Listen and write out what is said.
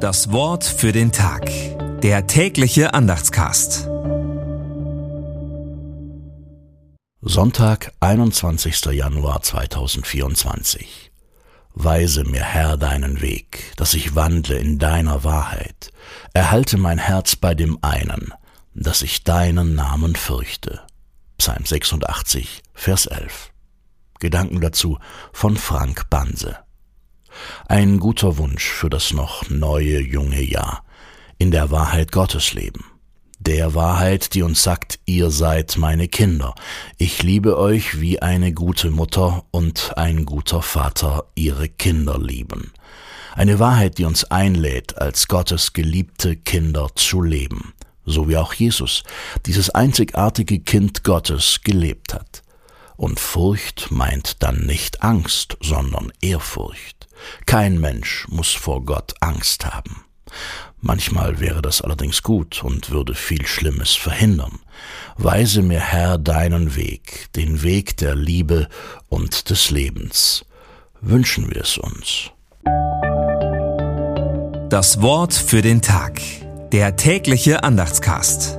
Das Wort für den Tag. Der tägliche Andachtscast. Sonntag, 21. Januar 2024. Weise mir, Herr, deinen Weg, dass ich wandle in deiner Wahrheit. Erhalte mein Herz bei dem einen, dass ich deinen Namen fürchte. Psalm 86, Vers 11. Gedanken dazu von Frank Banse. Ein guter Wunsch für das noch neue junge Jahr. In der Wahrheit Gottes leben. Der Wahrheit, die uns sagt, ihr seid meine Kinder. Ich liebe euch, wie eine gute Mutter und ein guter Vater ihre Kinder lieben. Eine Wahrheit, die uns einlädt, als Gottes geliebte Kinder zu leben, so wie auch Jesus, dieses einzigartige Kind Gottes, gelebt hat. Und Furcht meint dann nicht Angst, sondern Ehrfurcht. Kein Mensch muss vor Gott Angst haben. Manchmal wäre das allerdings gut und würde viel Schlimmes verhindern. Weise mir, Herr, deinen Weg, den Weg der Liebe und des Lebens. Wünschen wir es uns. Das Wort für den Tag. Der tägliche Andachtscast.